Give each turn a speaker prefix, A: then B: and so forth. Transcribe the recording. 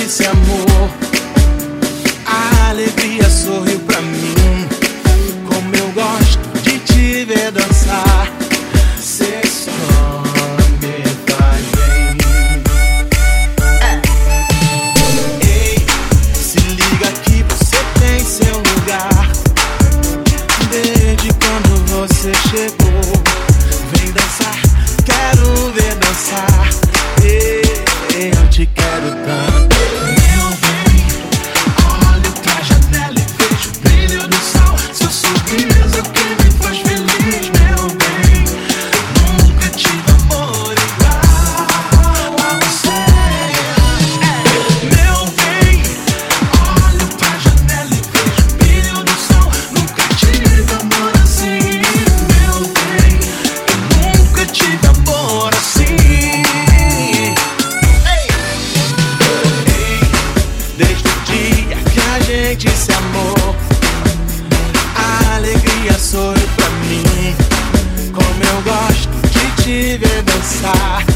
A: disse amor. A alegria sorriu pra mim. Como eu gosto de te ver dançar. Cê só me faz bem. Ei, se liga que você tem seu lugar. Desde quando você chegou, vem dançar. inside.